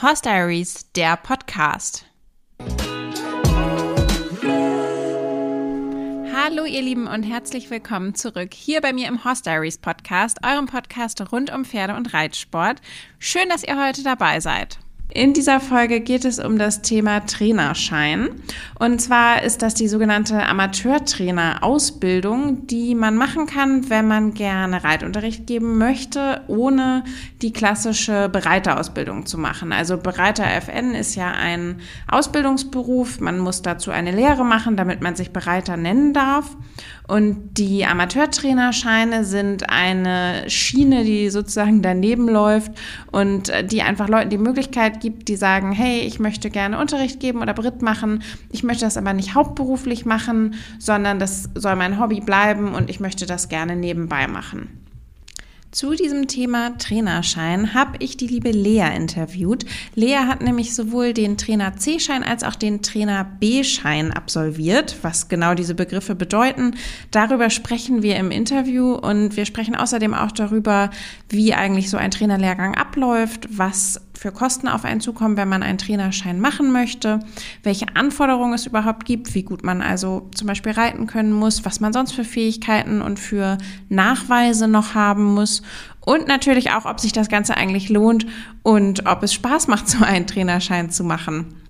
Horse Diaries, der Podcast. Hallo ihr Lieben und herzlich willkommen zurück hier bei mir im Horse Diaries Podcast, eurem Podcast rund um Pferde und Reitsport. Schön, dass ihr heute dabei seid. In dieser Folge geht es um das Thema Trainerschein. Und zwar ist das die sogenannte Amateurtrainer-Ausbildung, die man machen kann, wenn man gerne Reitunterricht geben möchte, ohne die klassische Bereiterausbildung zu machen. Also Bereiter FN ist ja ein Ausbildungsberuf. Man muss dazu eine Lehre machen, damit man sich Bereiter nennen darf. Und die Amateurtrainerscheine sind eine Schiene, die sozusagen daneben läuft und die einfach Leuten die Möglichkeit gibt, die sagen, hey, ich möchte gerne Unterricht geben oder Brit machen, ich möchte das aber nicht hauptberuflich machen, sondern das soll mein Hobby bleiben und ich möchte das gerne nebenbei machen. Zu diesem Thema Trainerschein habe ich die liebe Lea interviewt. Lea hat nämlich sowohl den Trainer C-Schein als auch den Trainer B-Schein absolviert. Was genau diese Begriffe bedeuten, darüber sprechen wir im Interview und wir sprechen außerdem auch darüber, wie eigentlich so ein Trainerlehrgang abläuft, was für Kosten auf einen zukommen, wenn man einen Trainerschein machen möchte, welche Anforderungen es überhaupt gibt, wie gut man also zum Beispiel reiten können muss, was man sonst für Fähigkeiten und für Nachweise noch haben muss und natürlich auch, ob sich das Ganze eigentlich lohnt und ob es Spaß macht, so einen Trainerschein zu machen.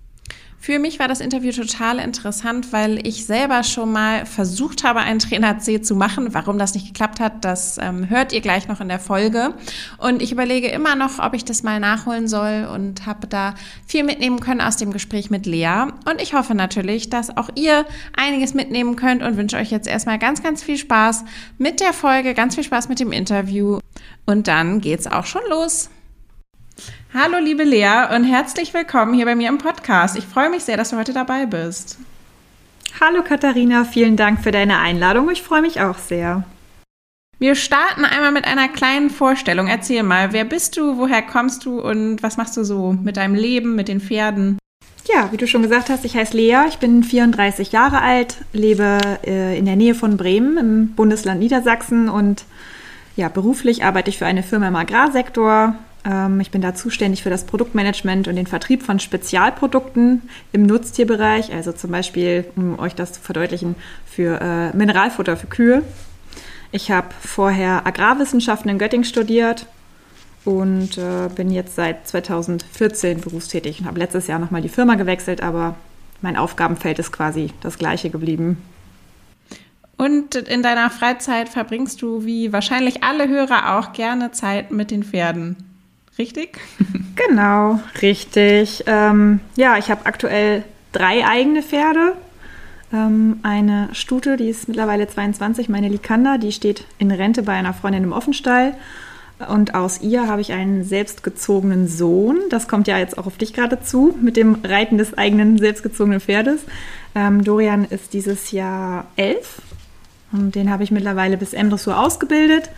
Für mich war das Interview total interessant, weil ich selber schon mal versucht habe, einen Trainer C zu machen. Warum das nicht geklappt hat, das ähm, hört ihr gleich noch in der Folge. Und ich überlege immer noch, ob ich das mal nachholen soll und habe da viel mitnehmen können aus dem Gespräch mit Lea. Und ich hoffe natürlich, dass auch ihr einiges mitnehmen könnt und wünsche euch jetzt erstmal ganz, ganz viel Spaß mit der Folge, ganz viel Spaß mit dem Interview. Und dann geht's auch schon los. Hallo liebe Lea und herzlich willkommen hier bei mir im Podcast. Ich freue mich sehr, dass du heute dabei bist. Hallo Katharina, vielen Dank für deine Einladung. Ich freue mich auch sehr. Wir starten einmal mit einer kleinen Vorstellung. Erzähl mal, wer bist du, woher kommst du und was machst du so mit deinem Leben, mit den Pferden? Ja, wie du schon gesagt hast, ich heiße Lea, ich bin 34 Jahre alt, lebe äh, in der Nähe von Bremen im Bundesland Niedersachsen und ja, beruflich arbeite ich für eine Firma im Agrarsektor, ich bin da zuständig für das Produktmanagement und den Vertrieb von Spezialprodukten im Nutztierbereich, also zum Beispiel, um euch das zu verdeutlichen, für äh, Mineralfutter für Kühe. Ich habe vorher Agrarwissenschaften in Göttingen studiert und äh, bin jetzt seit 2014 berufstätig und habe letztes Jahr nochmal die Firma gewechselt, aber mein Aufgabenfeld ist quasi das gleiche geblieben. Und in deiner Freizeit verbringst du, wie wahrscheinlich alle Hörer auch, gerne Zeit mit den Pferden. Richtig? Genau, richtig. Ähm, ja, ich habe aktuell drei eigene Pferde. Ähm, eine Stute, die ist mittlerweile 22, meine Likanda, die steht in Rente bei einer Freundin im Offenstall. Und aus ihr habe ich einen selbstgezogenen Sohn. Das kommt ja jetzt auch auf dich gerade zu, mit dem Reiten des eigenen selbstgezogenen Pferdes. Ähm, Dorian ist dieses Jahr elf und den habe ich mittlerweile bis M-Dressur ausgebildet.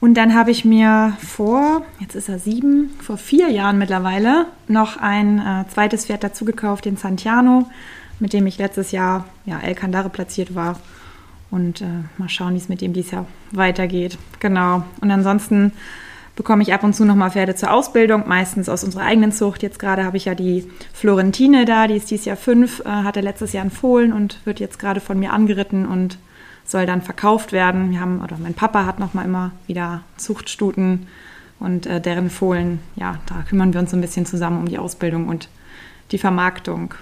Und dann habe ich mir vor, jetzt ist er sieben, vor vier Jahren mittlerweile noch ein äh, zweites Pferd dazu gekauft, den Santiano, mit dem ich letztes Jahr ja, El Candare platziert war. Und äh, mal schauen, wie es mit dem dieses Jahr weitergeht. Genau. Und ansonsten bekomme ich ab und zu nochmal Pferde zur Ausbildung, meistens aus unserer eigenen Zucht. Jetzt gerade habe ich ja die Florentine da, die ist dieses Jahr fünf, äh, hatte letztes Jahr einen Fohlen und wird jetzt gerade von mir angeritten und soll dann verkauft werden. Wir haben, oder mein Papa hat noch mal immer wieder Zuchtstuten und äh, deren Fohlen. Ja, da kümmern wir uns so ein bisschen zusammen um die Ausbildung und die Vermarktung.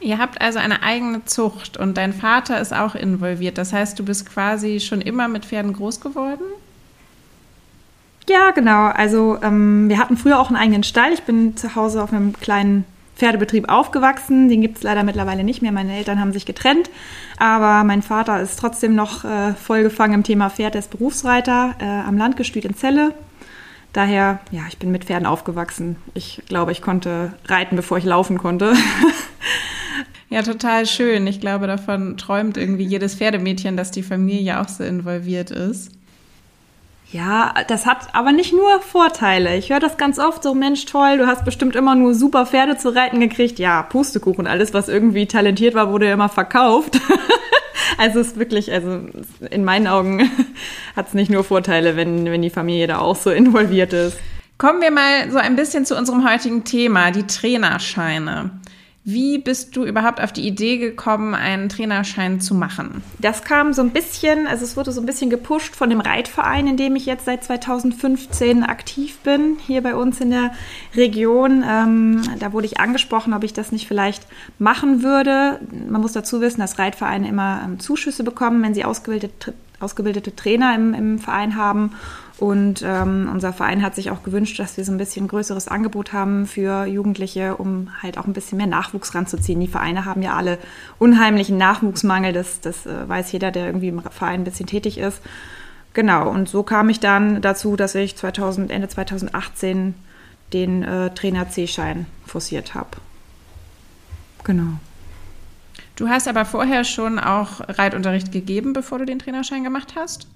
Ihr habt also eine eigene Zucht und dein Vater ist auch involviert. Das heißt, du bist quasi schon immer mit Pferden groß geworden? Ja, genau. Also ähm, wir hatten früher auch einen eigenen Stall. Ich bin zu Hause auf einem kleinen Pferdebetrieb aufgewachsen. Den gibt es leider mittlerweile nicht mehr. Meine Eltern haben sich getrennt. Aber mein Vater ist trotzdem noch äh, vollgefangen im Thema Pferd. Er ist Berufsreiter äh, am Landgestüt in Celle. Daher, ja, ich bin mit Pferden aufgewachsen. Ich glaube, ich konnte reiten, bevor ich laufen konnte. Ja, total schön. Ich glaube, davon träumt irgendwie jedes Pferdemädchen, dass die Familie auch so involviert ist. Ja, das hat aber nicht nur Vorteile. Ich höre das ganz oft so, Mensch, toll, du hast bestimmt immer nur super Pferde zu reiten gekriegt. Ja, Pustekuchen, alles, was irgendwie talentiert war, wurde ja immer verkauft. also es ist wirklich, also in meinen Augen hat es nicht nur Vorteile, wenn, wenn die Familie da auch so involviert ist. Kommen wir mal so ein bisschen zu unserem heutigen Thema, die Trainerscheine. Wie bist du überhaupt auf die Idee gekommen, einen Trainerschein zu machen? Das kam so ein bisschen, also es wurde so ein bisschen gepusht von dem Reitverein, in dem ich jetzt seit 2015 aktiv bin, hier bei uns in der Region. Ähm, da wurde ich angesprochen, ob ich das nicht vielleicht machen würde. Man muss dazu wissen, dass Reitvereine immer ähm, Zuschüsse bekommen, wenn sie ausgebildete, ausgebildete Trainer im, im Verein haben. Und ähm, unser Verein hat sich auch gewünscht, dass wir so ein bisschen größeres Angebot haben für Jugendliche, um halt auch ein bisschen mehr Nachwuchs ranzuziehen. Die Vereine haben ja alle unheimlichen Nachwuchsmangel, das, das äh, weiß jeder, der irgendwie im Verein ein bisschen tätig ist. Genau, und so kam ich dann dazu, dass ich 2000, Ende 2018 den äh, Trainer C-Schein forciert habe. Genau. Du hast aber vorher schon auch Reitunterricht gegeben, bevor du den Trainerschein gemacht hast?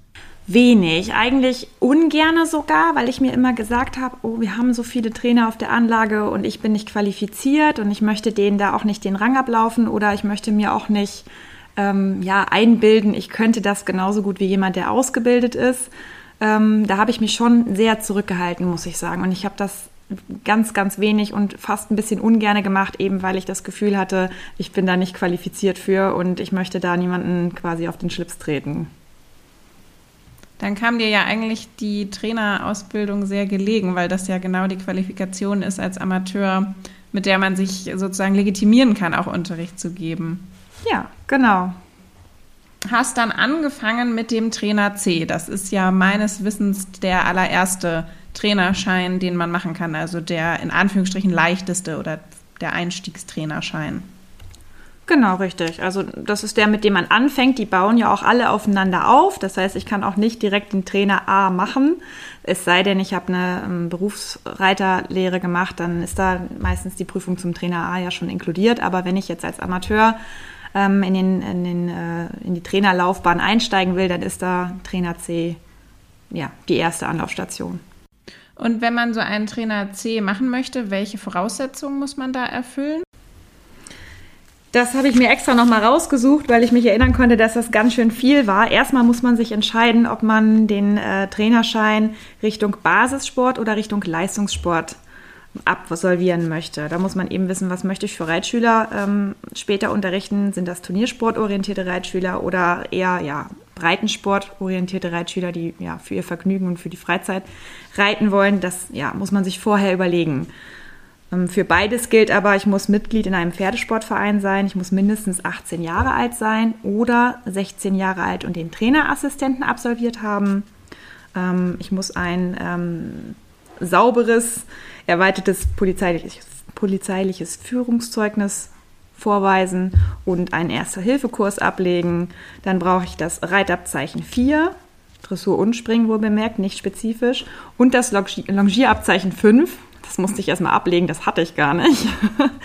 Wenig, eigentlich ungerne sogar, weil ich mir immer gesagt habe, oh, wir haben so viele Trainer auf der Anlage und ich bin nicht qualifiziert und ich möchte denen da auch nicht den Rang ablaufen oder ich möchte mir auch nicht ähm, ja, einbilden, ich könnte das genauso gut wie jemand, der ausgebildet ist. Ähm, da habe ich mich schon sehr zurückgehalten, muss ich sagen. Und ich habe das ganz, ganz wenig und fast ein bisschen ungerne gemacht, eben weil ich das Gefühl hatte, ich bin da nicht qualifiziert für und ich möchte da niemanden quasi auf den Schlips treten. Dann kam dir ja eigentlich die Trainerausbildung sehr gelegen, weil das ja genau die Qualifikation ist als Amateur, mit der man sich sozusagen legitimieren kann, auch Unterricht zu geben. Ja, genau. Hast dann angefangen mit dem Trainer C. Das ist ja meines Wissens der allererste Trainerschein, den man machen kann, also der in Anführungsstrichen leichteste oder der Einstiegstrainerschein. Genau, richtig. Also das ist der, mit dem man anfängt. Die bauen ja auch alle aufeinander auf. Das heißt, ich kann auch nicht direkt den Trainer A machen. Es sei denn, ich habe eine ähm, Berufsreiterlehre gemacht, dann ist da meistens die Prüfung zum Trainer A ja schon inkludiert. Aber wenn ich jetzt als Amateur ähm, in, den, in, den, äh, in die Trainerlaufbahn einsteigen will, dann ist da Trainer C ja, die erste Anlaufstation. Und wenn man so einen Trainer C machen möchte, welche Voraussetzungen muss man da erfüllen? Das habe ich mir extra nochmal rausgesucht, weil ich mich erinnern konnte, dass das ganz schön viel war. Erstmal muss man sich entscheiden, ob man den äh, Trainerschein Richtung Basissport oder Richtung Leistungssport absolvieren möchte. Da muss man eben wissen, was möchte ich für Reitschüler ähm, später unterrichten. Sind das turniersportorientierte Reitschüler oder eher ja, breitensportorientierte Reitschüler, die ja für ihr Vergnügen und für die Freizeit reiten wollen? Das ja, muss man sich vorher überlegen. Ähm, für beides gilt aber, ich muss Mitglied in einem Pferdesportverein sein, ich muss mindestens 18 Jahre alt sein oder 16 Jahre alt und den Trainerassistenten absolviert haben. Ähm, ich muss ein ähm, sauberes, erweitertes polizeiliches, polizeiliches Führungszeugnis vorweisen und einen Erste-Hilfe-Kurs ablegen. Dann brauche ich das Reitabzeichen 4, Dressur und Springen wohl bemerkt, nicht spezifisch, und das Longierabzeichen 5, das musste ich erstmal ablegen, das hatte ich gar nicht.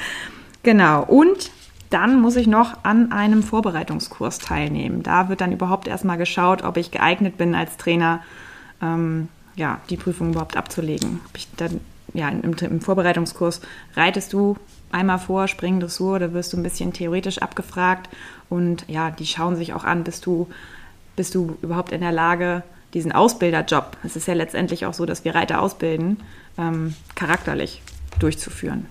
genau. Und dann muss ich noch an einem Vorbereitungskurs teilnehmen. Da wird dann überhaupt erstmal geschaut, ob ich geeignet bin als Trainer, ähm, ja, die Prüfung überhaupt abzulegen. Dann, ja, im, im Vorbereitungskurs reitest du einmal vor, springen Dressur, da wirst du ein bisschen theoretisch abgefragt und ja, die schauen sich auch an, bist du, bist du überhaupt in der Lage, diesen Ausbilderjob, es ist ja letztendlich auch so, dass wir Reiter ausbilden, ähm, charakterlich durchzuführen.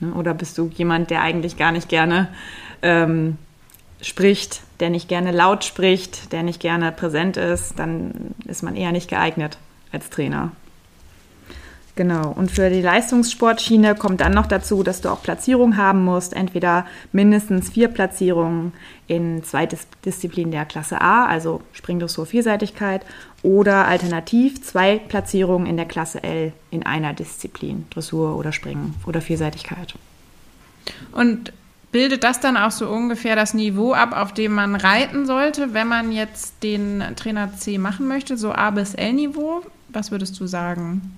Ne? Oder bist du jemand, der eigentlich gar nicht gerne ähm, spricht, der nicht gerne laut spricht, der nicht gerne präsent ist, dann ist man eher nicht geeignet als Trainer. Genau. Und für die Leistungssportschiene kommt dann noch dazu, dass du auch Platzierung haben musst. Entweder mindestens vier Platzierungen in zwei Disziplinen der Klasse A, also Springdressur Vielseitigkeit, oder alternativ zwei Platzierungen in der Klasse L in einer Disziplin, Dressur oder Springen oder Vielseitigkeit. Und bildet das dann auch so ungefähr das Niveau ab, auf dem man reiten sollte, wenn man jetzt den Trainer C machen möchte, so A bis L-Niveau? Was würdest du sagen?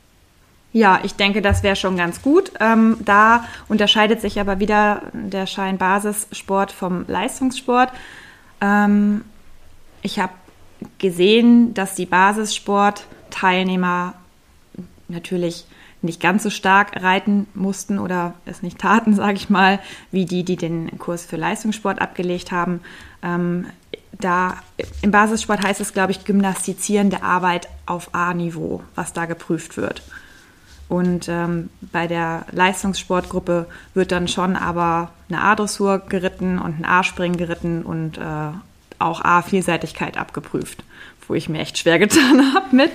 Ja, ich denke, das wäre schon ganz gut. Ähm, da unterscheidet sich aber wieder der Schein Basissport vom Leistungssport. Ähm, ich habe gesehen, dass die Basissportteilnehmer natürlich nicht ganz so stark reiten mussten oder es nicht taten, sage ich mal, wie die, die den Kurs für Leistungssport abgelegt haben. Ähm, da im Basissport heißt es, glaube ich, gymnastizierende Arbeit auf A-Niveau, was da geprüft wird. Und ähm, bei der Leistungssportgruppe wird dann schon aber eine A-Dressur geritten und ein A-Springen geritten und äh, auch A-Vielseitigkeit abgeprüft, wo ich mir echt schwer getan habe mit.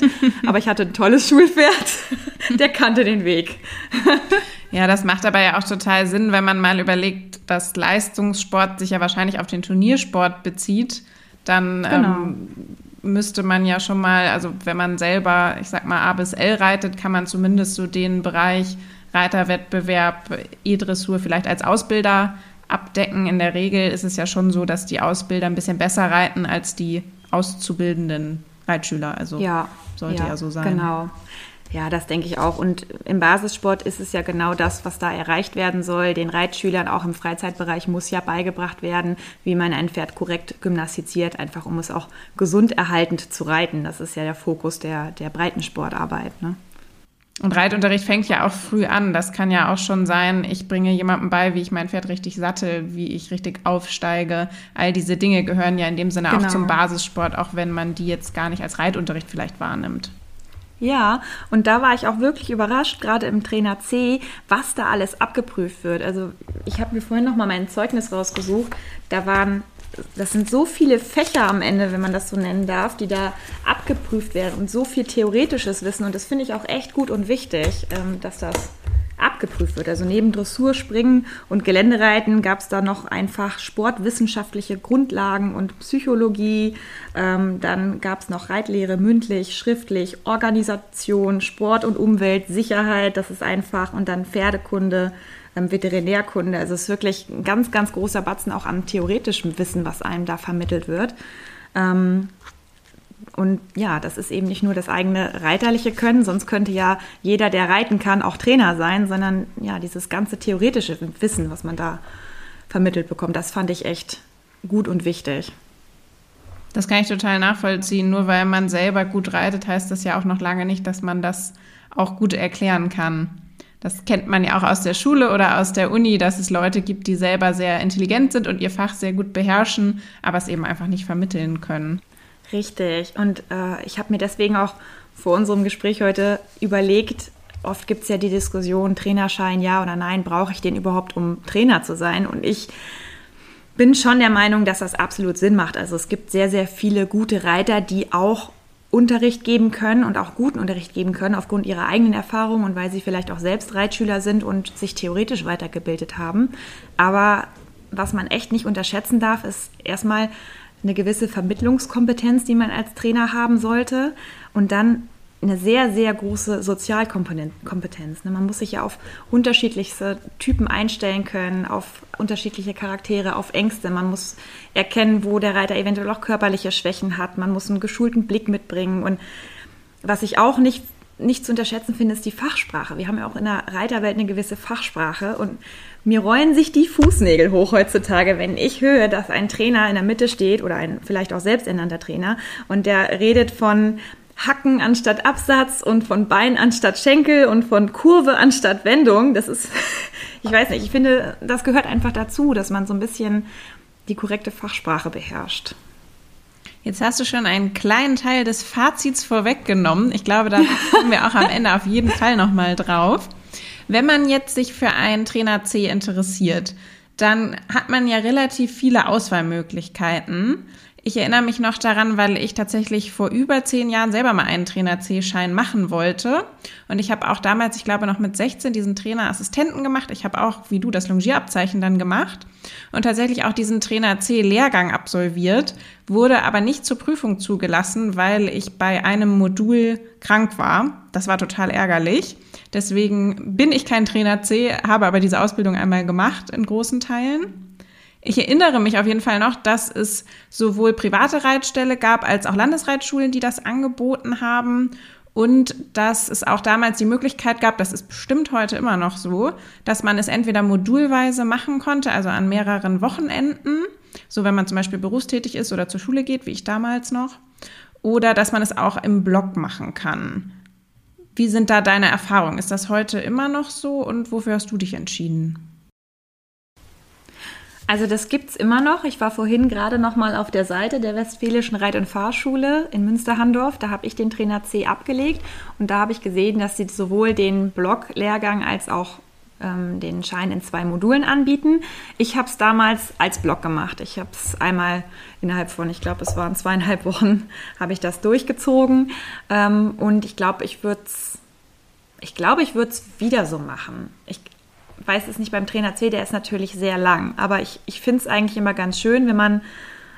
Aber ich hatte ein tolles Schulpferd, der kannte den Weg. Ja, das macht aber ja auch total Sinn, wenn man mal überlegt, dass Leistungssport sich ja wahrscheinlich auf den Turniersport bezieht. Dann genau. ähm, müsste man ja schon mal, also wenn man selber, ich sag mal, A bis L reitet, kann man zumindest so den Bereich Reiterwettbewerb, E-Dressur vielleicht als Ausbilder abdecken. In der Regel ist es ja schon so, dass die Ausbilder ein bisschen besser reiten als die auszubildenden Reitschüler. Also ja, sollte ja, ja so sein. Genau. Ja, das denke ich auch. Und im Basissport ist es ja genau das, was da erreicht werden soll. Den Reitschülern auch im Freizeitbereich muss ja beigebracht werden, wie man ein Pferd korrekt gymnastiziert, einfach um es auch gesund erhaltend zu reiten. Das ist ja der Fokus der, der Breitensportarbeit. Ne? Und Reitunterricht fängt ja auch früh an. Das kann ja auch schon sein, ich bringe jemandem bei, wie ich mein Pferd richtig sattel, wie ich richtig aufsteige. All diese Dinge gehören ja in dem Sinne genau. auch zum Basissport, auch wenn man die jetzt gar nicht als Reitunterricht vielleicht wahrnimmt. Ja, und da war ich auch wirklich überrascht, gerade im Trainer C, was da alles abgeprüft wird. Also ich habe mir vorhin noch mal mein Zeugnis rausgesucht. Da waren, das sind so viele Fächer am Ende, wenn man das so nennen darf, die da abgeprüft werden und so viel theoretisches Wissen. Und das finde ich auch echt gut und wichtig, ähm, dass das abgeprüft wird. Also neben Dressur, Springen und Geländereiten gab es da noch einfach sportwissenschaftliche Grundlagen und Psychologie. Ähm, dann gab es noch Reitlehre mündlich, schriftlich, Organisation, Sport und Umwelt, Sicherheit, das ist einfach und dann Pferdekunde. Ähm, Veterinärkunde. Also es ist wirklich ein ganz, ganz großer Batzen auch an theoretischem Wissen, was einem da vermittelt wird. Ähm, und ja, das ist eben nicht nur das eigene reiterliche Können, sonst könnte ja jeder, der reiten kann, auch Trainer sein, sondern ja, dieses ganze theoretische Wissen, was man da vermittelt bekommt, das fand ich echt gut und wichtig. Das kann ich total nachvollziehen. Nur weil man selber gut reitet, heißt das ja auch noch lange nicht, dass man das auch gut erklären kann. Das kennt man ja auch aus der Schule oder aus der Uni, dass es Leute gibt, die selber sehr intelligent sind und ihr Fach sehr gut beherrschen, aber es eben einfach nicht vermitteln können. Richtig. Und äh, ich habe mir deswegen auch vor unserem Gespräch heute überlegt, oft gibt es ja die Diskussion, Trainerschein ja oder nein, brauche ich den überhaupt, um Trainer zu sein? Und ich bin schon der Meinung, dass das absolut Sinn macht. Also es gibt sehr, sehr viele gute Reiter, die auch Unterricht geben können und auch guten Unterricht geben können aufgrund ihrer eigenen Erfahrungen und weil sie vielleicht auch selbst Reitschüler sind und sich theoretisch weitergebildet haben. Aber was man echt nicht unterschätzen darf, ist erstmal eine gewisse Vermittlungskompetenz, die man als Trainer haben sollte und dann eine sehr, sehr große Sozialkompetenz. Ne? Man muss sich ja auf unterschiedlichste Typen einstellen können, auf unterschiedliche Charaktere, auf Ängste. Man muss erkennen, wo der Reiter eventuell auch körperliche Schwächen hat. Man muss einen geschulten Blick mitbringen. Und was ich auch nicht, nicht zu unterschätzen finde, ist die Fachsprache. Wir haben ja auch in der Reiterwelt eine gewisse Fachsprache und mir rollen sich die Fußnägel hoch heutzutage, wenn ich höre, dass ein Trainer in der Mitte steht oder ein vielleicht auch selbsternannter Trainer und der redet von Hacken anstatt Absatz und von Bein anstatt Schenkel und von Kurve anstatt Wendung. Das ist, ich weiß nicht, ich finde, das gehört einfach dazu, dass man so ein bisschen die korrekte Fachsprache beherrscht. Jetzt hast du schon einen kleinen Teil des Fazits vorweggenommen. Ich glaube, da kommen wir auch am Ende auf jeden Fall nochmal drauf. Wenn man jetzt sich für einen Trainer C interessiert, dann hat man ja relativ viele Auswahlmöglichkeiten. Ich erinnere mich noch daran, weil ich tatsächlich vor über zehn Jahren selber mal einen Trainer C-Schein machen wollte. Und ich habe auch damals, ich glaube noch mit 16, diesen Trainerassistenten gemacht. Ich habe auch, wie du, das Longierabzeichen dann gemacht und tatsächlich auch diesen Trainer C-Lehrgang absolviert, wurde aber nicht zur Prüfung zugelassen, weil ich bei einem Modul krank war. Das war total ärgerlich. Deswegen bin ich kein Trainer C, habe aber diese Ausbildung einmal gemacht in großen Teilen. Ich erinnere mich auf jeden Fall noch, dass es sowohl private Reitställe gab als auch Landesreitschulen, die das angeboten haben. Und dass es auch damals die Möglichkeit gab, das ist bestimmt heute immer noch so, dass man es entweder modulweise machen konnte, also an mehreren Wochenenden, so wenn man zum Beispiel berufstätig ist oder zur Schule geht, wie ich damals noch, oder dass man es auch im Blog machen kann. Wie sind da deine Erfahrungen? Ist das heute immer noch so und wofür hast du dich entschieden? Also das gibt es immer noch. Ich war vorhin gerade noch mal auf der Seite der Westfälischen Reit- und Fahrschule in Münsterhandorf. Da habe ich den Trainer C abgelegt und da habe ich gesehen, dass sie sowohl den Block-Lehrgang als auch ähm, den Schein in zwei Modulen anbieten. Ich habe es damals als Block gemacht. Ich habe es einmal innerhalb von, ich glaube, es waren zweieinhalb Wochen, habe ich das durchgezogen. Ähm, und ich glaube, ich würde es ich glaube, ich wieder so machen. Ich weiß es nicht beim Trainer C, der ist natürlich sehr lang. Aber ich, ich finde es eigentlich immer ganz schön, wenn man,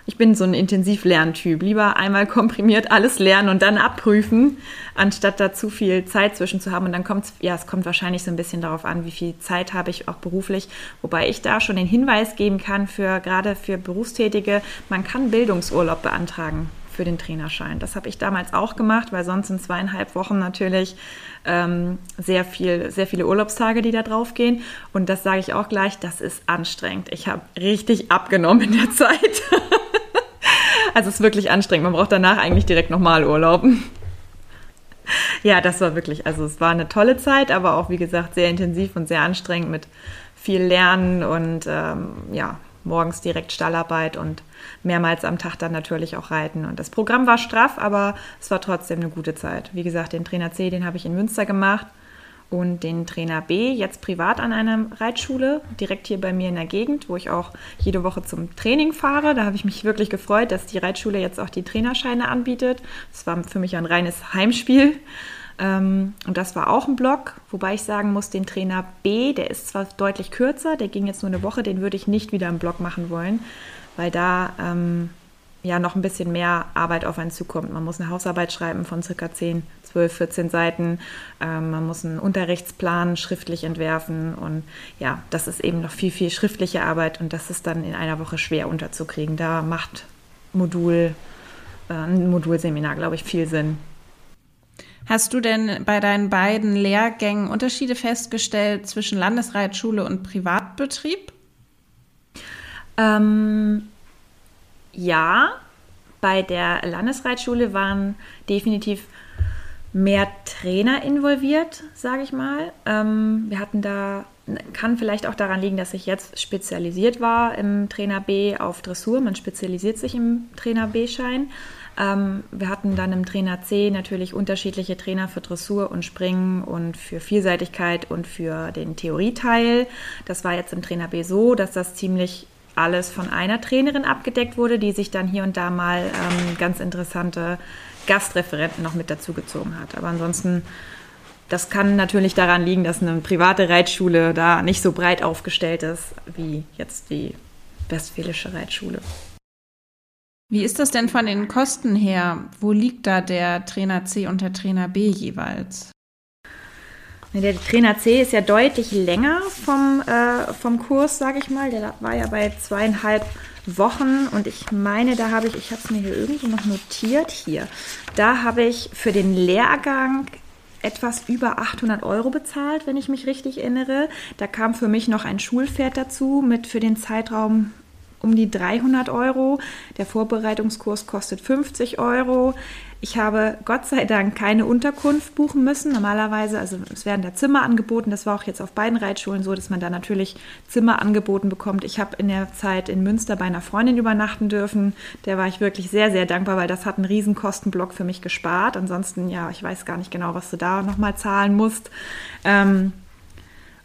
ich bin so ein Intensivlerntyp, lieber einmal komprimiert alles lernen und dann abprüfen, anstatt da zu viel Zeit zwischen zu haben. Und dann kommt es, ja, es kommt wahrscheinlich so ein bisschen darauf an, wie viel Zeit habe ich auch beruflich. Wobei ich da schon den Hinweis geben kann, für gerade für Berufstätige, man kann Bildungsurlaub beantragen für den Trainerschein. Das habe ich damals auch gemacht, weil sonst in zweieinhalb Wochen natürlich ähm, sehr, viel, sehr viele Urlaubstage, die da drauf gehen. Und das sage ich auch gleich, das ist anstrengend. Ich habe richtig abgenommen in der Zeit. also es ist wirklich anstrengend. Man braucht danach eigentlich direkt nochmal Urlaub. ja, das war wirklich, also es war eine tolle Zeit, aber auch wie gesagt sehr intensiv und sehr anstrengend mit viel Lernen und ähm, ja, morgens direkt Stallarbeit und mehrmals am Tag dann natürlich auch reiten. Und das Programm war straff, aber es war trotzdem eine gute Zeit. Wie gesagt, den Trainer C, den habe ich in Münster gemacht und den Trainer B jetzt privat an einer Reitschule, direkt hier bei mir in der Gegend, wo ich auch jede Woche zum Training fahre. Da habe ich mich wirklich gefreut, dass die Reitschule jetzt auch die Trainerscheine anbietet. Das war für mich ein reines Heimspiel. Ähm, und das war auch ein Block, wobei ich sagen muss, den Trainer B, der ist zwar deutlich kürzer, der ging jetzt nur eine Woche, den würde ich nicht wieder im Block machen wollen, weil da ähm, ja noch ein bisschen mehr Arbeit auf einen zukommt. Man muss eine Hausarbeit schreiben von circa 10, 12, 14 Seiten. Ähm, man muss einen Unterrichtsplan schriftlich entwerfen und ja, das ist eben noch viel, viel schriftliche Arbeit und das ist dann in einer Woche schwer unterzukriegen. Da macht Modul, äh, ein Modulseminar, glaube ich, viel Sinn. Hast du denn bei deinen beiden Lehrgängen Unterschiede festgestellt zwischen Landesreitschule und Privatbetrieb? Ähm, ja, bei der Landesreitschule waren definitiv mehr Trainer involviert, sage ich mal. Ähm, wir hatten da, kann vielleicht auch daran liegen, dass ich jetzt spezialisiert war im Trainer B auf Dressur. Man spezialisiert sich im Trainer B-Schein. Ähm, wir hatten dann im Trainer C natürlich unterschiedliche Trainer für Dressur und Springen und für Vielseitigkeit und für den Theorieteil. Das war jetzt im Trainer B so, dass das ziemlich alles von einer Trainerin abgedeckt wurde, die sich dann hier und da mal ähm, ganz interessante Gastreferenten noch mit dazugezogen hat. Aber ansonsten, das kann natürlich daran liegen, dass eine private Reitschule da nicht so breit aufgestellt ist wie jetzt die Westfälische Reitschule. Wie ist das denn von den Kosten her? Wo liegt da der Trainer C und der Trainer B jeweils? Der Trainer C ist ja deutlich länger vom, äh, vom Kurs, sage ich mal. Der war ja bei zweieinhalb Wochen und ich meine, da habe ich, ich habe es mir hier irgendwo noch notiert, hier, da habe ich für den Lehrgang etwas über 800 Euro bezahlt, wenn ich mich richtig erinnere. Da kam für mich noch ein Schulpferd dazu mit für den Zeitraum um die 300 Euro. Der Vorbereitungskurs kostet 50 Euro. Ich habe Gott sei Dank keine Unterkunft buchen müssen. Normalerweise, also es werden da Zimmer angeboten. Das war auch jetzt auf beiden Reitschulen so, dass man da natürlich Zimmer angeboten bekommt. Ich habe in der Zeit in Münster bei einer Freundin übernachten dürfen. Der war ich wirklich sehr, sehr dankbar, weil das hat einen riesen Kostenblock für mich gespart. Ansonsten, ja, ich weiß gar nicht genau, was du da nochmal zahlen musst. Ähm,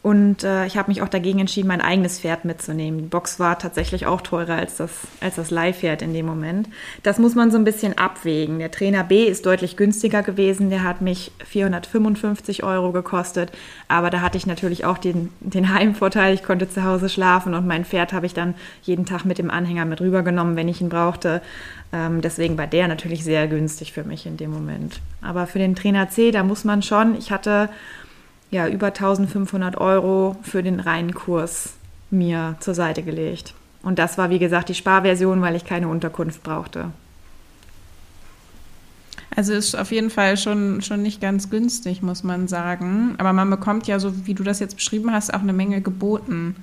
und äh, ich habe mich auch dagegen entschieden, mein eigenes Pferd mitzunehmen. Die Box war tatsächlich auch teurer als das, als das Leihpferd in dem Moment. Das muss man so ein bisschen abwägen. Der Trainer B ist deutlich günstiger gewesen. Der hat mich 455 Euro gekostet. Aber da hatte ich natürlich auch den, den Heimvorteil. Ich konnte zu Hause schlafen und mein Pferd habe ich dann jeden Tag mit dem Anhänger mit rübergenommen, wenn ich ihn brauchte. Ähm, deswegen war der natürlich sehr günstig für mich in dem Moment. Aber für den Trainer C, da muss man schon, ich hatte ja, über 1500 Euro für den reinen Kurs mir zur Seite gelegt. Und das war, wie gesagt, die Sparversion, weil ich keine Unterkunft brauchte. Also ist auf jeden Fall schon, schon nicht ganz günstig, muss man sagen. Aber man bekommt ja, so wie du das jetzt beschrieben hast, auch eine Menge geboten.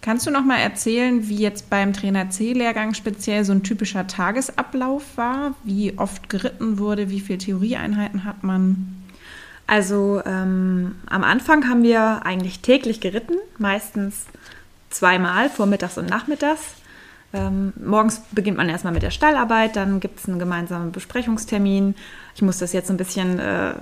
Kannst du noch mal erzählen, wie jetzt beim Trainer C-Lehrgang speziell so ein typischer Tagesablauf war? Wie oft geritten wurde? Wie viele Theorieeinheiten hat man? Also ähm, am Anfang haben wir eigentlich täglich geritten, meistens zweimal, vormittags und nachmittags. Ähm, morgens beginnt man erstmal mit der Stallarbeit, dann gibt es einen gemeinsamen Besprechungstermin. Ich muss das jetzt ein bisschen äh,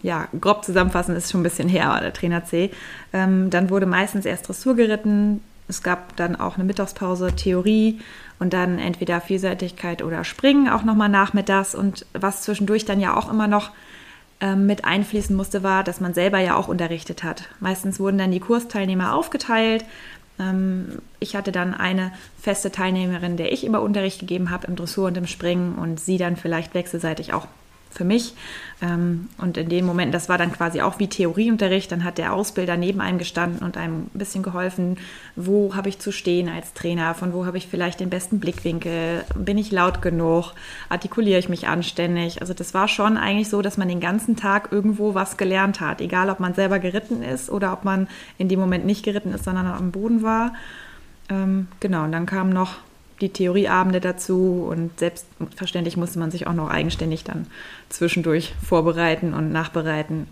ja, grob zusammenfassen, ist schon ein bisschen her, der Trainer C. Ähm, dann wurde meistens erst Dressur geritten. Es gab dann auch eine Mittagspause, Theorie und dann entweder Vielseitigkeit oder Springen auch nochmal nachmittags. Und was zwischendurch dann ja auch immer noch mit einfließen musste, war, dass man selber ja auch unterrichtet hat. Meistens wurden dann die Kursteilnehmer aufgeteilt. Ähm, ich hatte dann eine feste Teilnehmerin, der ich immer Unterricht gegeben habe im Dressur und im Springen und sie dann vielleicht wechselseitig auch für mich. Ähm, und in dem Moment, das war dann quasi auch wie Theorieunterricht, dann hat der Ausbilder neben einem gestanden und einem ein bisschen geholfen, wo habe ich zu stehen als Trainer, von wo habe ich vielleicht den besten Blickwinkel, bin ich laut genug, artikuliere ich mich anständig. Also das war schon eigentlich so, dass man den ganzen Tag irgendwo was gelernt hat, egal ob man selber geritten ist oder ob man in dem Moment nicht geritten ist, sondern am Boden war. Ähm, genau, und dann kam noch die Theorieabende dazu und selbstverständlich musste man sich auch noch eigenständig dann zwischendurch vorbereiten und nachbereiten.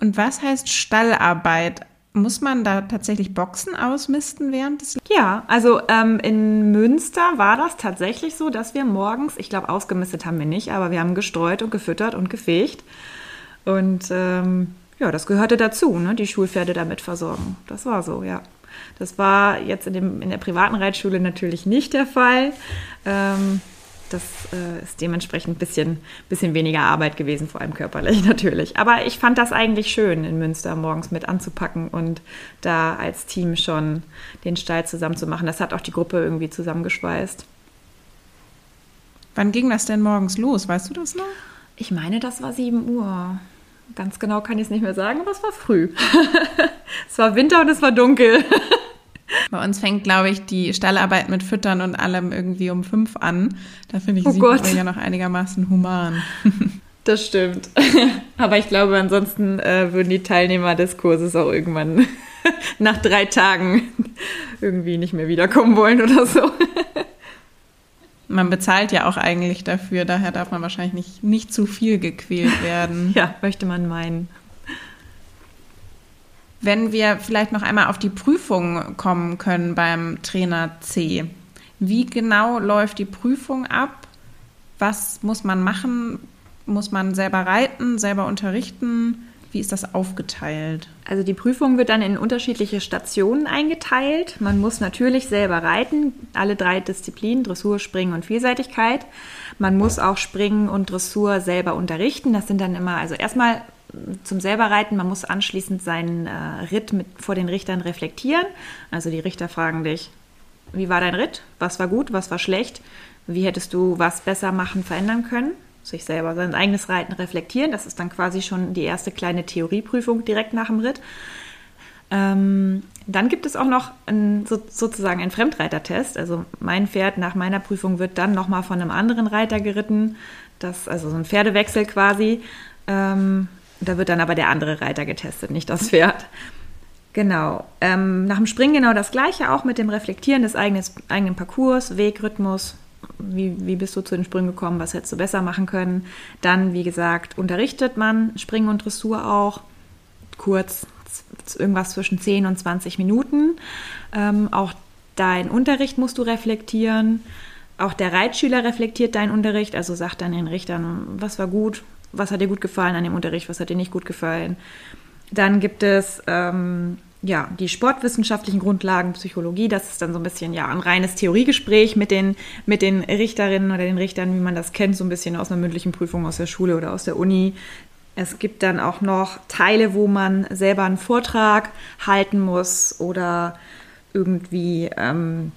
Und was heißt Stallarbeit? Muss man da tatsächlich Boxen ausmisten während des? Ja, also ähm, in Münster war das tatsächlich so, dass wir morgens, ich glaube, ausgemistet haben wir nicht, aber wir haben gestreut und gefüttert und gefegt. Und ähm, ja, das gehörte dazu, ne? die Schulpferde damit versorgen. Das war so, ja. Das war jetzt in, dem, in der privaten Reitschule natürlich nicht der Fall. Ähm, das äh, ist dementsprechend ein bisschen, bisschen weniger Arbeit gewesen, vor allem körperlich natürlich. Aber ich fand das eigentlich schön, in Münster morgens mit anzupacken und da als Team schon den Stall zusammen zu machen. Das hat auch die Gruppe irgendwie zusammengeschweißt. Wann ging das denn morgens los? Weißt du das noch? Ich meine, das war 7 Uhr. Ganz genau kann ich es nicht mehr sagen, aber es war früh. es war Winter und es war dunkel. Bei uns fängt, glaube ich, die Stallarbeit mit Füttern und allem irgendwie um fünf an. Da finde ich oh sie ja noch einigermaßen human. Das stimmt. Aber ich glaube, ansonsten äh, würden die Teilnehmer des Kurses auch irgendwann nach drei Tagen irgendwie nicht mehr wiederkommen wollen oder so. Man bezahlt ja auch eigentlich dafür, daher darf man wahrscheinlich nicht, nicht zu viel gequält werden. ja, möchte man meinen. Wenn wir vielleicht noch einmal auf die Prüfung kommen können beim Trainer C. Wie genau läuft die Prüfung ab? Was muss man machen? Muss man selber reiten, selber unterrichten? Wie ist das aufgeteilt? Also die Prüfung wird dann in unterschiedliche Stationen eingeteilt. Man muss natürlich selber reiten, alle drei Disziplinen, Dressur, Springen und Vielseitigkeit. Man muss auch Springen und Dressur selber unterrichten. Das sind dann immer, also erstmal zum selber reiten, man muss anschließend seinen äh, Ritt mit, vor den Richtern reflektieren. Also die Richter fragen dich, wie war dein Ritt? Was war gut? Was war schlecht? Wie hättest du was besser machen, verändern können? Sich selber sein eigenes Reiten reflektieren. Das ist dann quasi schon die erste kleine Theorieprüfung direkt nach dem Ritt. Ähm, dann gibt es auch noch ein, so, sozusagen einen Fremdreitertest. Also mein Pferd nach meiner Prüfung wird dann nochmal von einem anderen Reiter geritten. Das, also so ein Pferdewechsel quasi. Ähm, da wird dann aber der andere Reiter getestet, nicht das Pferd. Genau. Ähm, nach dem Springen genau das gleiche, auch mit dem Reflektieren des eigenen, eigenen Parcours, Wegrhythmus, wie, wie bist du zu den Sprüngen gekommen, was hättest du besser machen können. Dann, wie gesagt, unterrichtet man Springen und Dressur auch, kurz, irgendwas zwischen 10 und 20 Minuten. Ähm, auch dein Unterricht musst du reflektieren. Auch der Reitschüler reflektiert deinen Unterricht, also sagt dann den Richtern, was war gut, was hat dir gut gefallen an dem Unterricht, was hat dir nicht gut gefallen. Dann gibt es ähm, ja, die sportwissenschaftlichen Grundlagen, Psychologie, das ist dann so ein bisschen ja ein reines Theoriegespräch mit den, mit den Richterinnen oder den Richtern, wie man das kennt, so ein bisschen aus einer mündlichen Prüfung aus der Schule oder aus der Uni. Es gibt dann auch noch Teile, wo man selber einen Vortrag halten muss oder irgendwie ähm,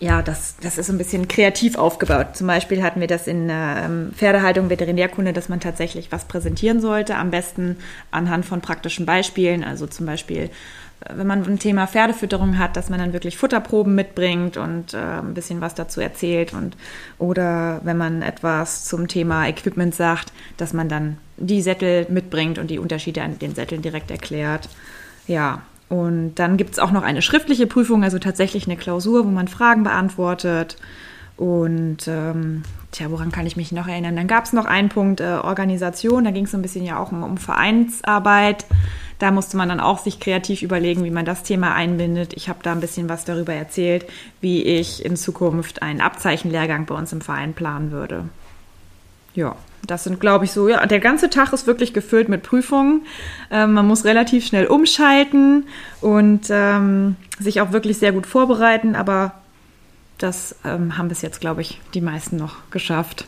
ja, das, das ist ein bisschen kreativ aufgebaut. Zum Beispiel hatten wir das in ähm, Pferdehaltung, Veterinärkunde, dass man tatsächlich was präsentieren sollte, am besten anhand von praktischen Beispielen. Also zum Beispiel, äh, wenn man ein Thema Pferdefütterung hat, dass man dann wirklich Futterproben mitbringt und äh, ein bisschen was dazu erzählt. Und, oder wenn man etwas zum Thema Equipment sagt, dass man dann die Sättel mitbringt und die Unterschiede an den Sätteln direkt erklärt. Ja, und dann gibt es auch noch eine schriftliche Prüfung, also tatsächlich eine Klausur, wo man Fragen beantwortet. Und ähm, tja, woran kann ich mich noch erinnern? Dann gab es noch einen Punkt äh, Organisation, da ging es so ein bisschen ja auch um, um Vereinsarbeit. da musste man dann auch sich kreativ überlegen, wie man das Thema einbindet. Ich habe da ein bisschen was darüber erzählt, wie ich in Zukunft einen Abzeichenlehrgang bei uns im Verein planen würde. Ja, das sind, glaube ich, so, ja, der ganze Tag ist wirklich gefüllt mit Prüfungen. Ähm, man muss relativ schnell umschalten und ähm, sich auch wirklich sehr gut vorbereiten, aber das ähm, haben bis jetzt, glaube ich, die meisten noch geschafft.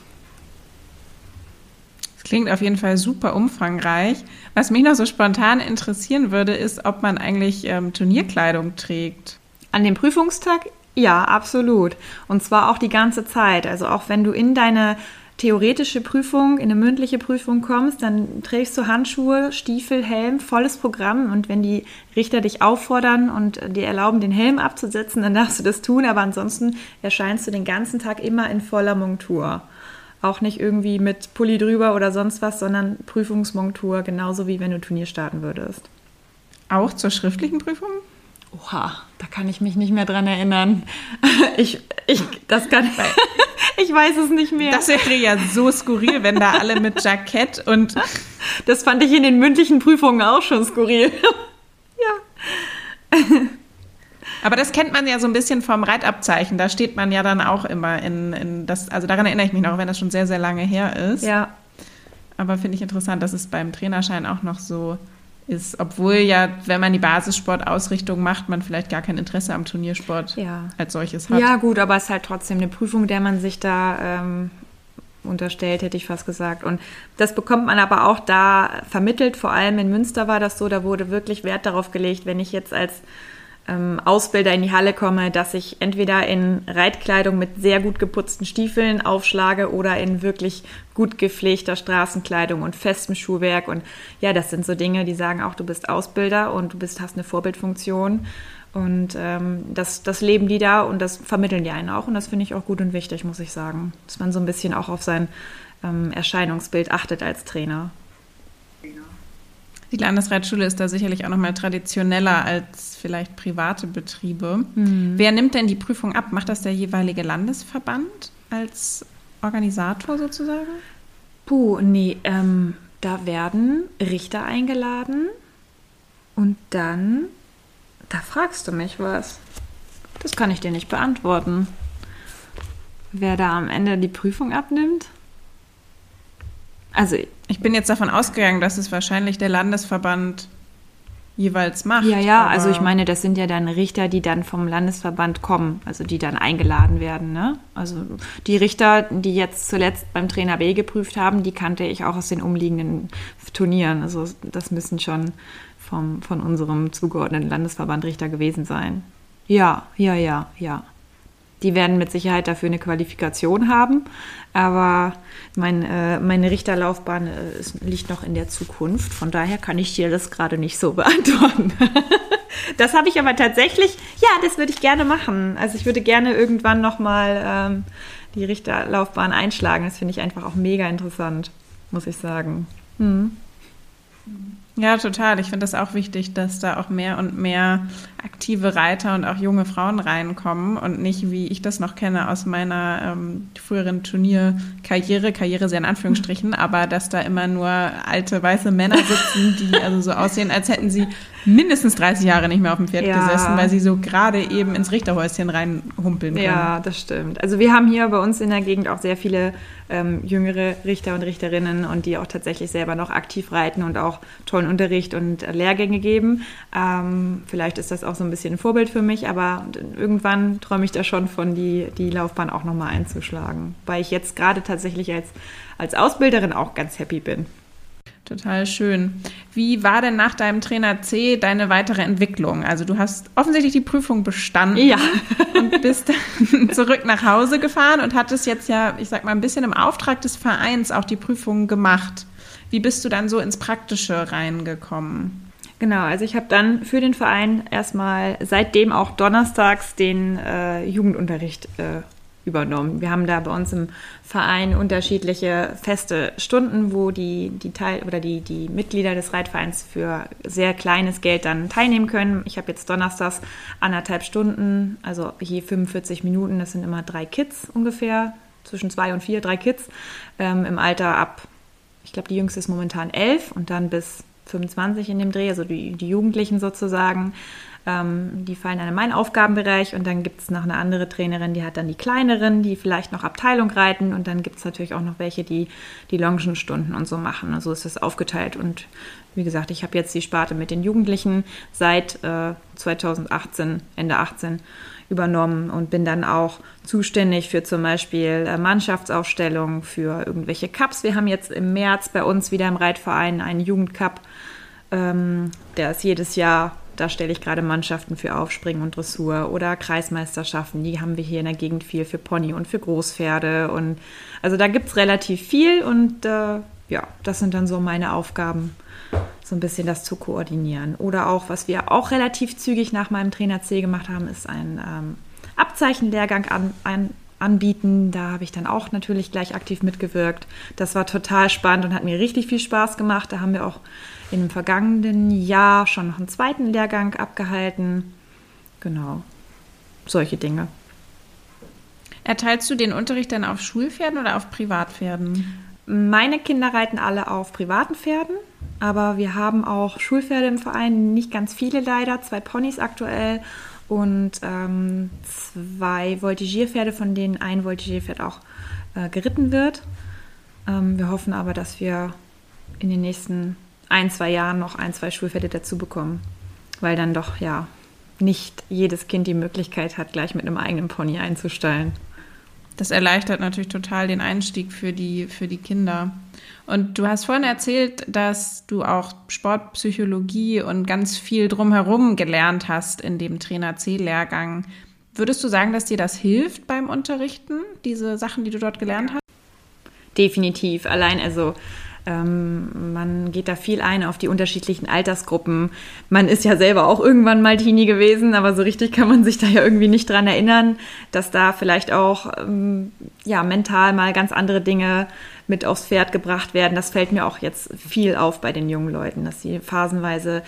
Das klingt auf jeden Fall super umfangreich. Was mich noch so spontan interessieren würde, ist, ob man eigentlich ähm, Turnierkleidung trägt. An dem Prüfungstag? Ja, absolut. Und zwar auch die ganze Zeit. Also auch wenn du in deine theoretische Prüfung, in eine mündliche Prüfung kommst, dann trägst du Handschuhe, Stiefel, Helm, volles Programm. Und wenn die Richter dich auffordern und dir erlauben, den Helm abzusetzen, dann darfst du das tun. Aber ansonsten erscheinst du den ganzen Tag immer in voller Montur. Auch nicht irgendwie mit Pulli drüber oder sonst was, sondern Prüfungsmontur, genauso wie wenn du Turnier starten würdest. Auch zur schriftlichen Prüfung? Oha, da kann ich mich nicht mehr dran erinnern. Ich, ich, das kann, ich weiß es nicht mehr. Das wäre ja so skurril, wenn da alle mit Jackett und. Das fand ich in den mündlichen Prüfungen auch schon skurril. ja. Aber das kennt man ja so ein bisschen vom Reitabzeichen. Da steht man ja dann auch immer in, in das, also daran erinnere ich mich noch, wenn das schon sehr, sehr lange her ist. Ja. Aber finde ich interessant, dass es beim Trainerschein auch noch so ist, obwohl ja, wenn man die Basissportausrichtung macht, man vielleicht gar kein Interesse am Turniersport ja. als solches hat. Ja, gut, aber es ist halt trotzdem eine Prüfung, der man sich da ähm, unterstellt, hätte ich fast gesagt. Und das bekommt man aber auch da vermittelt, vor allem in Münster war das so, da wurde wirklich Wert darauf gelegt, wenn ich jetzt als ähm, Ausbilder in die Halle komme, dass ich entweder in Reitkleidung mit sehr gut geputzten Stiefeln aufschlage oder in wirklich gut gepflegter Straßenkleidung und festem Schuhwerk. Und ja, das sind so Dinge, die sagen auch, du bist Ausbilder und du bist, hast eine Vorbildfunktion. Und ähm, das, das leben die da und das vermitteln die einen auch. Und das finde ich auch gut und wichtig, muss ich sagen. Dass man so ein bisschen auch auf sein ähm, Erscheinungsbild achtet als Trainer. Die Landesreitschule ist da sicherlich auch noch mal traditioneller als vielleicht private Betriebe. Mhm. Wer nimmt denn die Prüfung ab? Macht das der jeweilige Landesverband als Organisator sozusagen? Puh, nee, ähm, da werden Richter eingeladen und dann, da fragst du mich was. Das kann ich dir nicht beantworten. Wer da am Ende die Prüfung abnimmt? Also ich bin jetzt davon ausgegangen, dass es wahrscheinlich der Landesverband jeweils macht. Ja, ja, also ich meine, das sind ja dann Richter, die dann vom Landesverband kommen, also die dann eingeladen werden. Ne? Also die Richter, die jetzt zuletzt beim Trainer B geprüft haben, die kannte ich auch aus den umliegenden Turnieren. Also das müssen schon vom, von unserem zugeordneten Landesverband Richter gewesen sein. Ja, ja, ja, ja. Die werden mit Sicherheit dafür eine Qualifikation haben, aber mein, äh, meine Richterlaufbahn äh, ist, liegt noch in der Zukunft. Von daher kann ich dir das gerade nicht so beantworten. das habe ich aber tatsächlich, ja, das würde ich gerne machen. Also ich würde gerne irgendwann nochmal ähm, die Richterlaufbahn einschlagen. Das finde ich einfach auch mega interessant, muss ich sagen. Hm. Ja, total. Ich finde das auch wichtig, dass da auch mehr und mehr aktive Reiter und auch junge Frauen reinkommen und nicht, wie ich das noch kenne aus meiner ähm, früheren Turnierkarriere, Karriere sehr in Anführungsstrichen, aber dass da immer nur alte weiße Männer sitzen, die also so aussehen, als hätten sie mindestens 30 Jahre nicht mehr auf dem Pferd ja. gesessen, weil sie so gerade eben ins Richterhäuschen reinhumpeln können. Ja, das stimmt. Also wir haben hier bei uns in der Gegend auch sehr viele ähm, jüngere Richter und Richterinnen und die auch tatsächlich selber noch aktiv reiten und auch tollen Unterricht und Lehrgänge geben. Ähm, vielleicht ist das auch so ein bisschen ein Vorbild für mich, aber irgendwann träume ich da schon von, die, die Laufbahn auch nochmal einzuschlagen, weil ich jetzt gerade tatsächlich als, als Ausbilderin auch ganz happy bin. Total schön. Wie war denn nach deinem Trainer C deine weitere Entwicklung? Also du hast offensichtlich die Prüfung bestanden ja. und bist dann zurück nach Hause gefahren und hattest jetzt ja, ich sag mal, ein bisschen im Auftrag des Vereins auch die Prüfung gemacht. Wie bist du dann so ins Praktische reingekommen? Genau, also ich habe dann für den Verein erstmal seitdem auch donnerstags den äh, Jugendunterricht äh, übernommen. Wir haben da bei uns im Verein unterschiedliche feste Stunden, wo die, die Teil oder die, die Mitglieder des Reitvereins für sehr kleines Geld dann teilnehmen können. Ich habe jetzt donnerstags anderthalb Stunden, also je 45 Minuten, das sind immer drei Kids ungefähr, zwischen zwei und vier, drei Kids, ähm, im Alter ab, ich glaube, die jüngste ist momentan elf und dann bis 25 in dem Dreh, also die, die Jugendlichen sozusagen. Ähm, die fallen dann in meinen Aufgabenbereich und dann gibt es noch eine andere Trainerin, die hat dann die kleineren, die vielleicht noch Abteilung reiten und dann gibt es natürlich auch noch welche, die die Longenstunden und so machen. Also ist das aufgeteilt und wie gesagt, ich habe jetzt die Sparte mit den Jugendlichen seit äh, 2018, Ende 18 übernommen und bin dann auch zuständig für zum Beispiel äh, Mannschaftsaufstellungen, für irgendwelche Cups. Wir haben jetzt im März bei uns wieder im Reitverein einen Jugendcup. Ähm, der ist jedes Jahr da stelle ich gerade Mannschaften für Aufspringen und Dressur oder Kreismeisterschaften. Die haben wir hier in der Gegend viel für Pony und für Großpferde. Und also da gibt es relativ viel und äh, ja, das sind dann so meine Aufgaben, so ein bisschen das zu koordinieren. Oder auch, was wir auch relativ zügig nach meinem Trainer C gemacht haben, ist ein ähm, Abzeichenlehrgang an, ein, anbieten. Da habe ich dann auch natürlich gleich aktiv mitgewirkt. Das war total spannend und hat mir richtig viel Spaß gemacht. Da haben wir auch im vergangenen Jahr schon noch einen zweiten Lehrgang abgehalten. Genau, solche Dinge. Erteilst du den Unterricht dann auf Schulpferden oder auf Privatpferden? Meine Kinder reiten alle auf privaten Pferden, aber wir haben auch Schulpferde im Verein, nicht ganz viele leider, zwei Ponys aktuell und ähm, zwei Voltigierpferde, von denen ein Voltigierpferd auch äh, geritten wird. Ähm, wir hoffen aber, dass wir in den nächsten ein, zwei Jahren noch ein, zwei Schulpferde dazu bekommen, weil dann doch ja nicht jedes Kind die Möglichkeit hat, gleich mit einem eigenen Pony einzusteigen. Das erleichtert natürlich total den Einstieg für die, für die Kinder. Und du hast vorhin erzählt, dass du auch Sportpsychologie und ganz viel drumherum gelernt hast in dem Trainer C-Lehrgang. Würdest du sagen, dass dir das hilft beim Unterrichten, diese Sachen, die du dort gelernt hast? Definitiv. Allein also ähm, man geht da viel ein auf die unterschiedlichen Altersgruppen. Man ist ja selber auch irgendwann mal Teenie gewesen, aber so richtig kann man sich da ja irgendwie nicht dran erinnern, dass da vielleicht auch ähm, ja, mental mal ganz andere Dinge mit aufs Pferd gebracht werden. Das fällt mir auch jetzt viel auf bei den jungen Leuten, dass sie phasenweise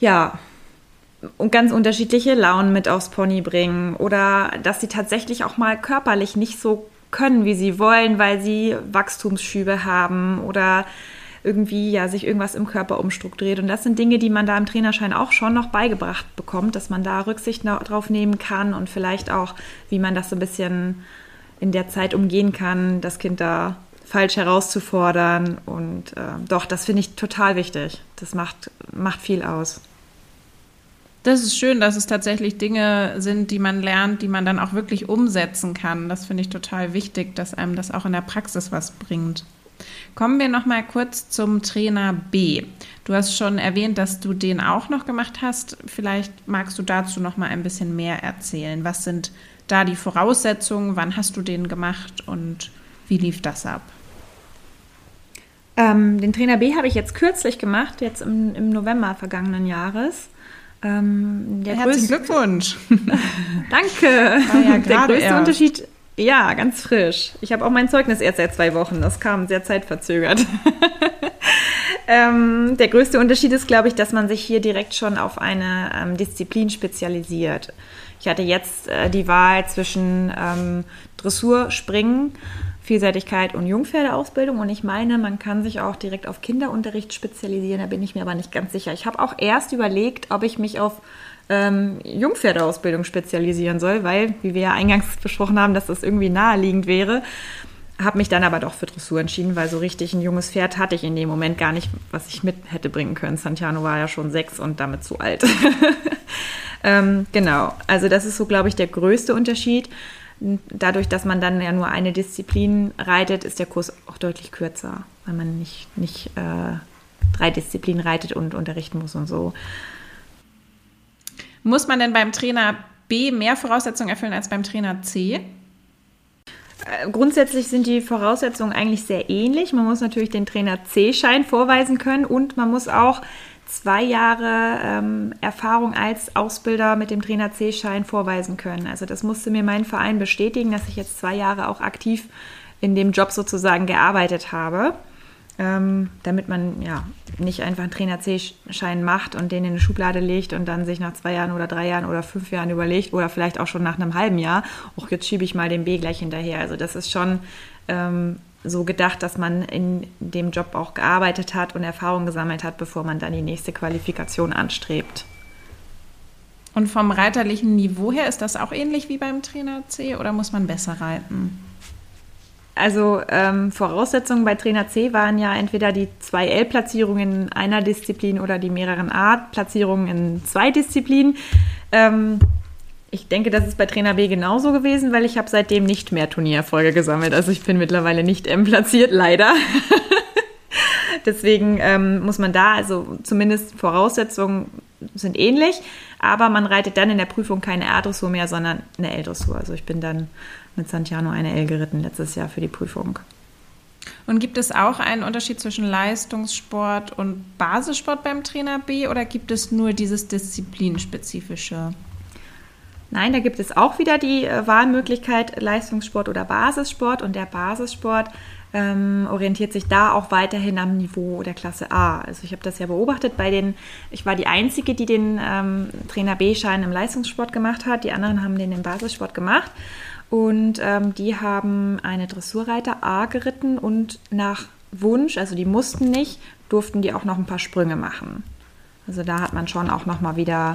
ja und ganz unterschiedliche Launen mit aufs Pony bringen oder dass sie tatsächlich auch mal körperlich nicht so können, wie sie wollen, weil sie Wachstumsschübe haben oder irgendwie ja sich irgendwas im Körper umstrukturiert. Und das sind Dinge, die man da im Trainerschein auch schon noch beigebracht bekommt, dass man da Rücksicht drauf nehmen kann und vielleicht auch, wie man das so ein bisschen in der Zeit umgehen kann, das Kind da falsch herauszufordern. Und äh, doch, das finde ich total wichtig. Das macht, macht viel aus. Das ist schön, dass es tatsächlich Dinge sind, die man lernt, die man dann auch wirklich umsetzen kann. Das finde ich total wichtig, dass einem das auch in der Praxis was bringt. Kommen wir noch mal kurz zum Trainer B. Du hast schon erwähnt, dass du den auch noch gemacht hast. Vielleicht magst du dazu noch mal ein bisschen mehr erzählen. Was sind da die Voraussetzungen? Wann hast du den gemacht und wie lief das ab? Ähm, den Trainer B habe ich jetzt kürzlich gemacht, jetzt im, im November vergangenen Jahres. Ähm, Herzlichen Glückwunsch. Danke. Ja der größte erst. Unterschied, ja, ganz frisch. Ich habe auch mein Zeugnis erst seit zwei Wochen. Das kam sehr zeitverzögert. ähm, der größte Unterschied ist, glaube ich, dass man sich hier direkt schon auf eine ähm, Disziplin spezialisiert. Ich hatte jetzt äh, die Wahl zwischen ähm, Dressur, Springen Vielseitigkeit und Jungpferdeausbildung. Und ich meine, man kann sich auch direkt auf Kinderunterricht spezialisieren. Da bin ich mir aber nicht ganz sicher. Ich habe auch erst überlegt, ob ich mich auf ähm, Jungpferdeausbildung spezialisieren soll, weil, wie wir ja eingangs besprochen haben, dass das irgendwie naheliegend wäre. Habe mich dann aber doch für Dressur entschieden, weil so richtig ein junges Pferd hatte ich in dem Moment gar nicht, was ich mit hätte bringen können. Santiano war ja schon sechs und damit zu alt. ähm, genau, also das ist so, glaube ich, der größte Unterschied dadurch, dass man dann ja nur eine Disziplin reitet, ist der Kurs auch deutlich kürzer, weil man nicht, nicht äh, drei Disziplinen reitet und unterrichten muss und so. Muss man denn beim Trainer B mehr Voraussetzungen erfüllen als beim Trainer C? Äh, grundsätzlich sind die Voraussetzungen eigentlich sehr ähnlich. Man muss natürlich den Trainer C-Schein vorweisen können und man muss auch zwei Jahre ähm, Erfahrung als Ausbilder mit dem Trainer C-Schein vorweisen können. Also das musste mir mein Verein bestätigen, dass ich jetzt zwei Jahre auch aktiv in dem Job sozusagen gearbeitet habe. Ähm, damit man ja nicht einfach einen Trainer C-Schein macht und den in eine Schublade legt und dann sich nach zwei Jahren oder drei Jahren oder fünf Jahren überlegt oder vielleicht auch schon nach einem halben Jahr, auch jetzt schiebe ich mal den B gleich hinterher. Also das ist schon ähm, so gedacht, dass man in dem Job auch gearbeitet hat und Erfahrung gesammelt hat, bevor man dann die nächste Qualifikation anstrebt. Und vom reiterlichen Niveau her ist das auch ähnlich wie beim Trainer C oder muss man besser reiten? Also ähm, Voraussetzungen bei Trainer C waren ja entweder die zwei L-Platzierungen in einer Disziplin oder die mehreren A-Platzierungen in zwei Disziplinen. Ähm, ich denke, das ist bei Trainer B genauso gewesen, weil ich habe seitdem nicht mehr Turniererfolge gesammelt. Also ich bin mittlerweile nicht M platziert, leider. Deswegen ähm, muss man da, also zumindest Voraussetzungen sind ähnlich, aber man reitet dann in der Prüfung keine A-Dressur mehr, sondern eine L-Dressur. Also ich bin dann mit Santiano eine L geritten letztes Jahr für die Prüfung. Und gibt es auch einen Unterschied zwischen Leistungssport und Basissport beim Trainer B oder gibt es nur dieses disziplinspezifische? Nein, da gibt es auch wieder die äh, Wahlmöglichkeit Leistungssport oder Basissport und der Basissport ähm, orientiert sich da auch weiterhin am Niveau der Klasse A. Also ich habe das ja beobachtet bei den, ich war die Einzige, die den ähm, Trainer B-Schein im Leistungssport gemacht hat, die anderen haben den im Basissport gemacht und ähm, die haben eine Dressurreiter A geritten und nach Wunsch, also die mussten nicht, durften die auch noch ein paar Sprünge machen. Also da hat man schon auch nochmal wieder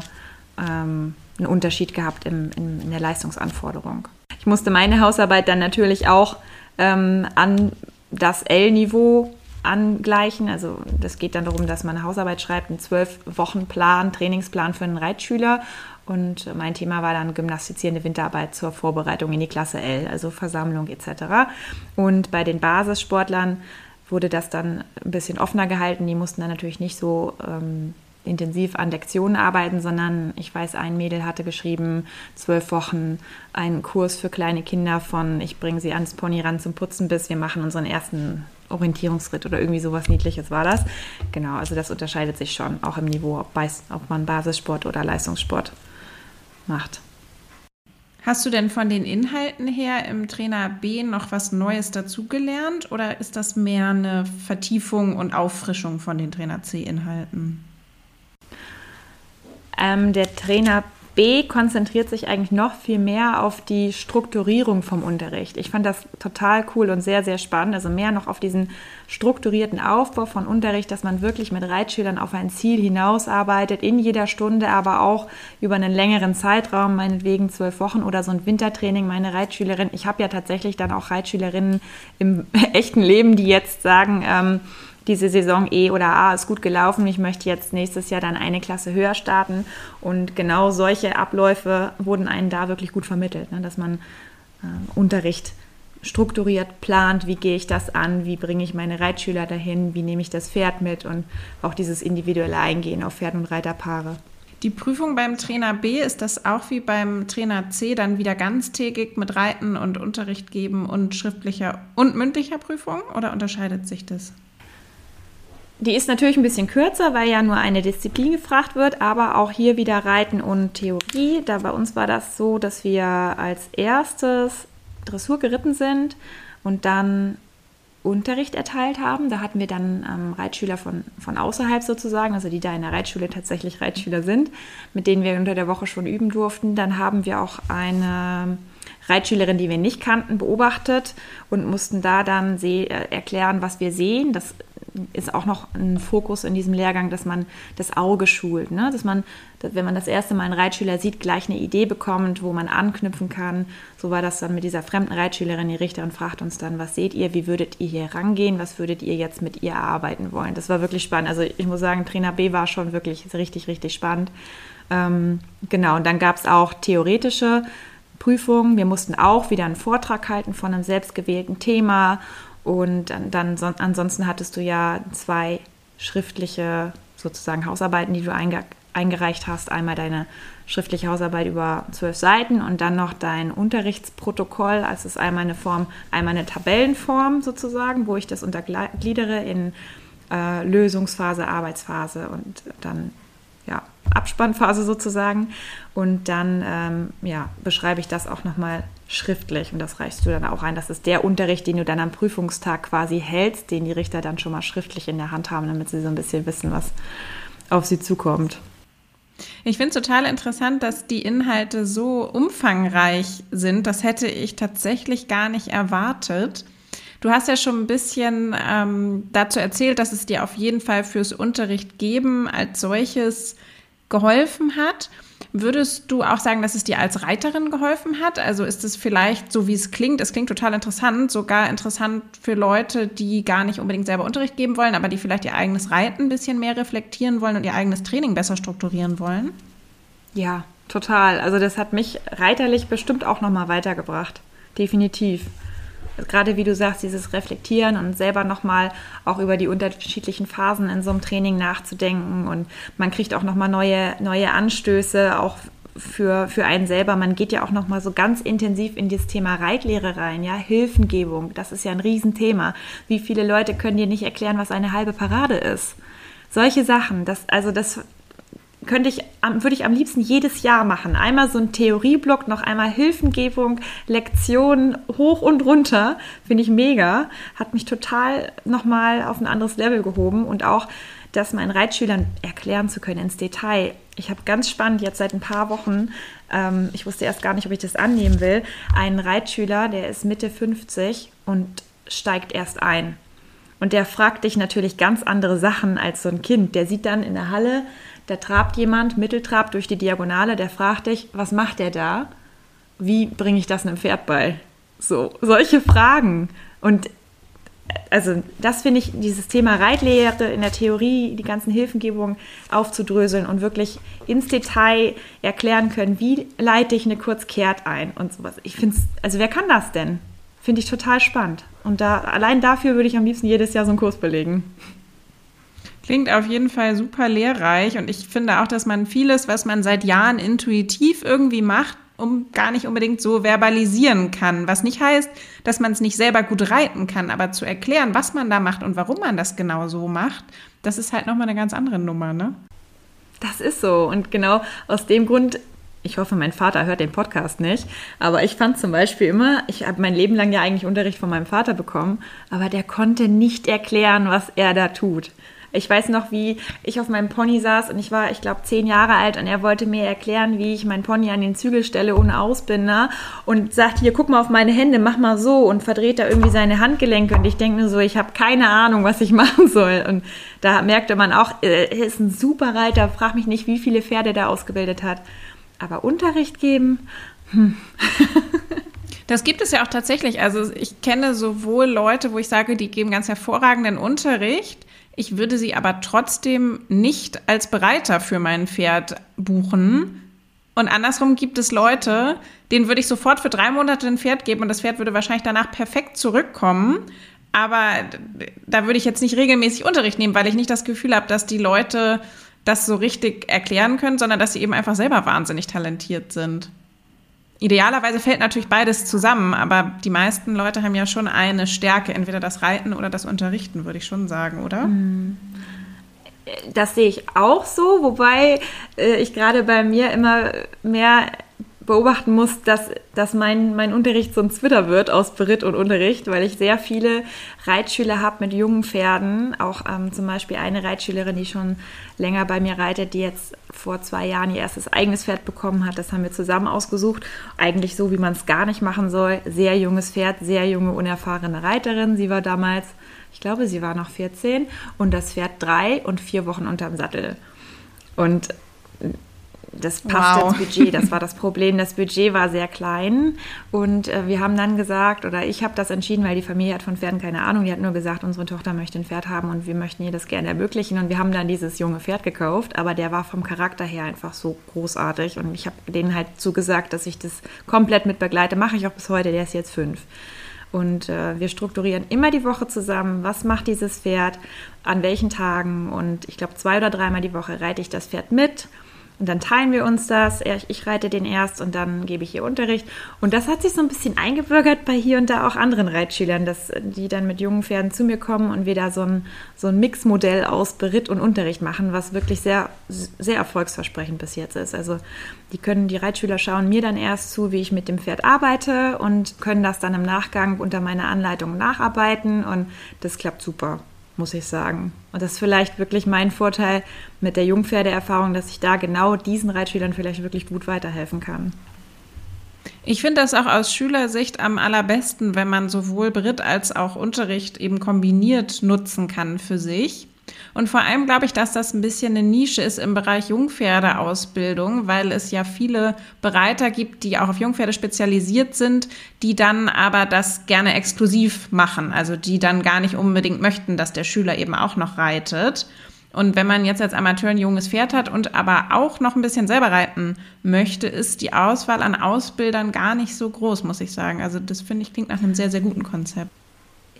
ähm, einen Unterschied gehabt im, in, in, der Leistungsanforderung. Ich musste meine Hausarbeit dann natürlich auch ähm, an das L-Niveau angleichen. Also das geht dann darum, dass man eine Hausarbeit schreibt, einen zwölf Wochen Plan, Trainingsplan für einen Reitschüler. Und mein Thema war dann gymnastizierende Winterarbeit zur Vorbereitung in die Klasse L, also Versammlung etc. Und bei den Basissportlern wurde das dann ein bisschen offener gehalten. Die mussten dann natürlich nicht so ähm, intensiv an Lektionen arbeiten, sondern ich weiß, ein Mädel hatte geschrieben, zwölf Wochen einen Kurs für kleine Kinder von ich bringe sie ans Pony ran zum Putzen bis wir machen unseren ersten Orientierungsritt oder irgendwie sowas Niedliches war das. Genau, also das unterscheidet sich schon, auch im Niveau, ob, ob man Basissport oder Leistungssport macht. Hast du denn von den Inhalten her im Trainer B noch was Neues dazugelernt oder ist das mehr eine Vertiefung und Auffrischung von den Trainer C-Inhalten? Ähm, der Trainer B konzentriert sich eigentlich noch viel mehr auf die Strukturierung vom Unterricht. Ich fand das total cool und sehr, sehr spannend. Also mehr noch auf diesen strukturierten Aufbau von Unterricht, dass man wirklich mit Reitschülern auf ein Ziel hinausarbeitet, in jeder Stunde, aber auch über einen längeren Zeitraum, meinetwegen zwölf Wochen oder so ein Wintertraining. Meine Reitschülerin, ich habe ja tatsächlich dann auch Reitschülerinnen im echten Leben, die jetzt sagen, ähm, diese Saison E oder A ist gut gelaufen, ich möchte jetzt nächstes Jahr dann eine Klasse höher starten. Und genau solche Abläufe wurden einem da wirklich gut vermittelt, ne? dass man äh, Unterricht strukturiert plant, wie gehe ich das an, wie bringe ich meine Reitschüler dahin, wie nehme ich das Pferd mit und auch dieses individuelle Eingehen auf Pferd- und Reiterpaare. Die Prüfung beim Trainer B, ist das auch wie beim Trainer C dann wieder ganztägig mit Reiten und Unterricht geben und schriftlicher und mündlicher Prüfung oder unterscheidet sich das? Die ist natürlich ein bisschen kürzer, weil ja nur eine Disziplin gefragt wird, aber auch hier wieder Reiten und Theorie. Da bei uns war das so, dass wir als erstes Dressur geritten sind und dann Unterricht erteilt haben. Da hatten wir dann ähm, Reitschüler von, von außerhalb sozusagen, also die da in der Reitschule tatsächlich Reitschüler sind, mit denen wir unter der Woche schon üben durften. Dann haben wir auch eine Reitschülerin, die wir nicht kannten, beobachtet und mussten da dann äh, erklären, was wir sehen. Das ist auch noch ein Fokus in diesem Lehrgang, dass man das Auge schult, ne? dass man, wenn man das erste Mal einen Reitschüler sieht, gleich eine Idee bekommt, wo man anknüpfen kann. So war das dann mit dieser fremden Reitschülerin. Die Richterin fragt uns dann, was seht ihr, wie würdet ihr hier rangehen, was würdet ihr jetzt mit ihr erarbeiten wollen. Das war wirklich spannend. Also ich muss sagen, Trainer B war schon wirklich richtig, richtig spannend. Ähm, genau, und dann gab es auch theoretische Prüfungen. Wir mussten auch wieder einen Vortrag halten von einem selbstgewählten Thema und dann, ansonsten hattest du ja zwei schriftliche sozusagen Hausarbeiten, die du einge, eingereicht hast. Einmal deine schriftliche Hausarbeit über zwölf Seiten und dann noch dein Unterrichtsprotokoll. Also es ist einmal eine Form, einmal eine Tabellenform sozusagen, wo ich das untergliedere in äh, Lösungsphase, Arbeitsphase und dann ja, Abspannphase sozusagen. Und dann ähm, ja, beschreibe ich das auch nochmal schriftlich und das reichst du dann auch ein. Das ist der Unterricht, den du dann am Prüfungstag quasi hältst, den die Richter dann schon mal schriftlich in der Hand haben, damit sie so ein bisschen wissen, was auf sie zukommt. Ich finde es total interessant, dass die Inhalte so umfangreich sind. Das hätte ich tatsächlich gar nicht erwartet. Du hast ja schon ein bisschen ähm, dazu erzählt, dass es dir auf jeden Fall fürs Unterricht geben als solches geholfen hat. Würdest du auch sagen, dass es dir als Reiterin geholfen hat? Also ist es vielleicht, so wie es klingt, es klingt total interessant, sogar interessant für Leute, die gar nicht unbedingt selber Unterricht geben wollen, aber die vielleicht ihr eigenes Reiten ein bisschen mehr reflektieren wollen und ihr eigenes Training besser strukturieren wollen? Ja, total. Also das hat mich reiterlich bestimmt auch nochmal weitergebracht. Definitiv gerade wie du sagst, dieses Reflektieren und selber nochmal auch über die unterschiedlichen Phasen in so einem Training nachzudenken und man kriegt auch nochmal neue, neue Anstöße, auch für, für einen selber. Man geht ja auch nochmal so ganz intensiv in das Thema Reitlehre rein, ja, Hilfengebung, das ist ja ein Riesenthema. Wie viele Leute können dir nicht erklären, was eine halbe Parade ist? Solche Sachen, das, also das könnte ich, würde ich am liebsten jedes Jahr machen. Einmal so ein Theorieblock, noch einmal Hilfengebung, Lektionen hoch und runter. Finde ich mega. Hat mich total nochmal auf ein anderes Level gehoben und auch das meinen Reitschülern erklären zu können ins Detail. Ich habe ganz spannend jetzt seit ein paar Wochen, ähm, ich wusste erst gar nicht, ob ich das annehmen will, einen Reitschüler, der ist Mitte 50 und steigt erst ein. Und der fragt dich natürlich ganz andere Sachen als so ein Kind. Der sieht dann in der Halle, da trabt jemand, Mitteltrab durch die Diagonale, der fragt dich, was macht der da? Wie bringe ich das einem Pferd bei? So, solche Fragen. Und also das finde ich, dieses Thema Reitlehre in der Theorie, die ganzen Hilfengebungen aufzudröseln und wirklich ins Detail erklären können, wie leite ich eine Kurzkehrt ein und sowas. Ich finde es, also wer kann das denn? Finde ich total spannend. Und da, allein dafür würde ich am liebsten jedes Jahr so einen Kurs belegen. Klingt auf jeden Fall super lehrreich und ich finde auch, dass man vieles, was man seit Jahren intuitiv irgendwie macht, um gar nicht unbedingt so verbalisieren kann. Was nicht heißt, dass man es nicht selber gut reiten kann, aber zu erklären, was man da macht und warum man das genau so macht, das ist halt nochmal eine ganz andere Nummer, ne? Das ist so. Und genau aus dem Grund ich hoffe, mein Vater hört den Podcast nicht, aber ich fand zum Beispiel immer, ich habe mein Leben lang ja eigentlich Unterricht von meinem Vater bekommen, aber der konnte nicht erklären, was er da tut. Ich weiß noch, wie ich auf meinem Pony saß und ich war, ich glaube, zehn Jahre alt und er wollte mir erklären, wie ich mein Pony an den Zügel stelle ohne Ausbinder und sagt, hier, guck mal auf meine Hände, mach mal so und verdreht da irgendwie seine Handgelenke und ich denke nur so, ich habe keine Ahnung, was ich machen soll. Und da merkte man auch, äh, er ist ein super Reiter, frag mich nicht, wie viele Pferde der ausgebildet hat. Aber Unterricht geben, hm. Das gibt es ja auch tatsächlich. Also ich kenne sowohl Leute, wo ich sage, die geben ganz hervorragenden Unterricht, ich würde sie aber trotzdem nicht als Bereiter für mein Pferd buchen. Und andersrum gibt es Leute, denen würde ich sofort für drei Monate ein Pferd geben und das Pferd würde wahrscheinlich danach perfekt zurückkommen. Aber da würde ich jetzt nicht regelmäßig Unterricht nehmen, weil ich nicht das Gefühl habe, dass die Leute das so richtig erklären können, sondern dass sie eben einfach selber wahnsinnig talentiert sind. Idealerweise fällt natürlich beides zusammen, aber die meisten Leute haben ja schon eine Stärke, entweder das Reiten oder das Unterrichten, würde ich schon sagen, oder? Hm. Das sehe ich auch so, wobei äh, ich gerade bei mir immer mehr beobachten muss, dass, dass mein, mein Unterricht so ein Zwitter wird aus Beritt und Unterricht, weil ich sehr viele Reitschüler habe mit jungen Pferden. Auch ähm, zum Beispiel eine Reitschülerin, die schon länger bei mir reitet, die jetzt vor zwei Jahren ihr erstes eigenes Pferd bekommen hat. Das haben wir zusammen ausgesucht. Eigentlich so, wie man es gar nicht machen soll. Sehr junges Pferd, sehr junge, unerfahrene Reiterin. Sie war damals, ich glaube, sie war noch 14 und das Pferd drei und vier Wochen unterm Sattel. Und das passte wow. ins Budget. Das war das Problem. Das Budget war sehr klein und äh, wir haben dann gesagt, oder ich habe das entschieden, weil die Familie hat von Pferden keine Ahnung. Die hat nur gesagt, unsere Tochter möchte ein Pferd haben und wir möchten ihr das gerne ermöglichen. Und wir haben dann dieses junge Pferd gekauft, aber der war vom Charakter her einfach so großartig und ich habe denen halt zugesagt, dass ich das komplett mit begleite. Mache ich auch bis heute. Der ist jetzt fünf. Und äh, wir strukturieren immer die Woche zusammen, was macht dieses Pferd, an welchen Tagen. Und ich glaube, zwei oder dreimal die Woche reite ich das Pferd mit und dann teilen wir uns das. Ich reite den erst und dann gebe ich ihr Unterricht. Und das hat sich so ein bisschen eingebürgert bei hier und da auch anderen Reitschülern, dass die dann mit jungen Pferden zu mir kommen und wir da so ein, so ein Mixmodell aus Beritt und Unterricht machen, was wirklich sehr, sehr erfolgsversprechend bis jetzt ist. Also die können, die Reitschüler schauen mir dann erst zu, wie ich mit dem Pferd arbeite und können das dann im Nachgang unter meiner Anleitung nacharbeiten und das klappt super muss ich sagen. Und das ist vielleicht wirklich mein Vorteil mit der Jungpferdeerfahrung, dass ich da genau diesen Reitschülern vielleicht wirklich gut weiterhelfen kann. Ich finde das auch aus Schülersicht am allerbesten, wenn man sowohl Brit als auch Unterricht eben kombiniert nutzen kann für sich. Und vor allem glaube ich, dass das ein bisschen eine Nische ist im Bereich Jungpferdeausbildung, weil es ja viele Bereiter gibt, die auch auf Jungpferde spezialisiert sind, die dann aber das gerne exklusiv machen. Also die dann gar nicht unbedingt möchten, dass der Schüler eben auch noch reitet. Und wenn man jetzt als Amateur ein junges Pferd hat und aber auch noch ein bisschen selber reiten möchte, ist die Auswahl an Ausbildern gar nicht so groß, muss ich sagen. Also das finde ich klingt nach einem sehr, sehr guten Konzept.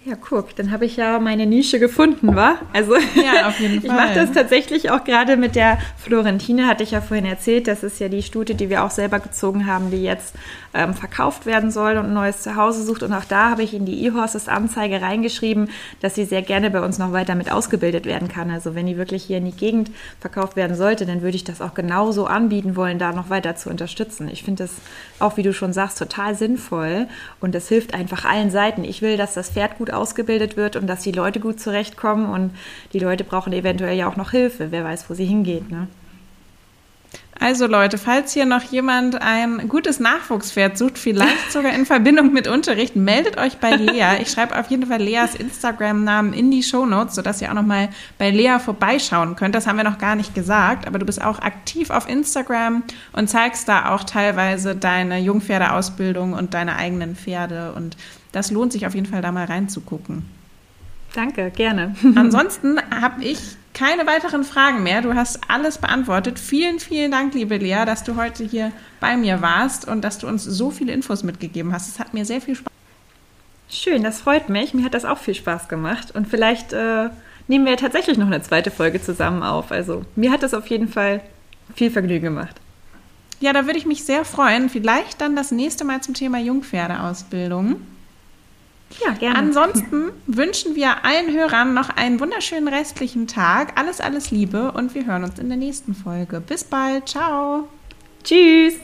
Ja, guck, dann habe ich ja meine Nische gefunden, wa? Also ja, auf jeden Fall. ich mache das tatsächlich auch gerade mit der Florentine, hatte ich ja vorhin erzählt. Das ist ja die Stute, die wir auch selber gezogen haben, die jetzt ähm, verkauft werden soll und ein neues Zuhause sucht. Und auch da habe ich in die E-Horses-Anzeige reingeschrieben, dass sie sehr gerne bei uns noch weiter mit ausgebildet werden kann. Also wenn die wirklich hier in die Gegend verkauft werden sollte, dann würde ich das auch genauso anbieten wollen, da noch weiter zu unterstützen. Ich finde das auch, wie du schon sagst, total sinnvoll und das hilft einfach allen Seiten. Ich will, dass das Pferd gut ausgebildet wird und dass die Leute gut zurechtkommen und die Leute brauchen eventuell ja auch noch Hilfe. Wer weiß, wo sie hingeht. Ne? Also Leute, falls hier noch jemand ein gutes Nachwuchspferd sucht, vielleicht sogar in Verbindung mit Unterricht, meldet euch bei Lea. Ich schreibe auf jeden Fall Leas Instagram-Namen in die Shownotes, sodass ihr auch noch mal bei Lea vorbeischauen könnt. Das haben wir noch gar nicht gesagt, aber du bist auch aktiv auf Instagram und zeigst da auch teilweise deine Jungpferdeausbildung und deine eigenen Pferde und das lohnt sich auf jeden Fall da mal reinzugucken. Danke, gerne. Ansonsten habe ich keine weiteren Fragen mehr. Du hast alles beantwortet. Vielen, vielen Dank, liebe Lea, dass du heute hier bei mir warst und dass du uns so viele Infos mitgegeben hast. Es hat mir sehr viel Spaß. Schön, das freut mich. Mir hat das auch viel Spaß gemacht. Und vielleicht äh, nehmen wir tatsächlich noch eine zweite Folge zusammen auf. Also mir hat das auf jeden Fall viel Vergnügen gemacht. Ja, da würde ich mich sehr freuen. Vielleicht dann das nächste Mal zum Thema Jungpferdeausbildung. Ja, gerne. Ansonsten wünschen wir allen Hörern noch einen wunderschönen restlichen Tag. Alles, alles Liebe und wir hören uns in der nächsten Folge. Bis bald. Ciao. Tschüss.